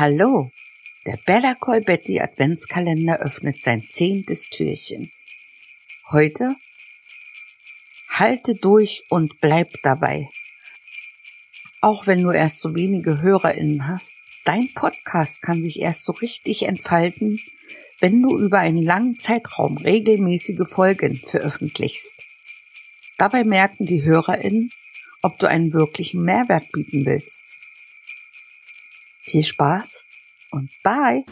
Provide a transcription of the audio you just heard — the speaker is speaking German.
Hallo, der Better Call Betty Adventskalender öffnet sein zehntes Türchen. Heute halte durch und bleib dabei. Auch wenn du erst so wenige HörerInnen hast, dein Podcast kann sich erst so richtig entfalten, wenn du über einen langen Zeitraum regelmäßige Folgen veröffentlichst. Dabei merken die HörerInnen, ob du einen wirklichen Mehrwert bieten willst. Viel Spaß und bye!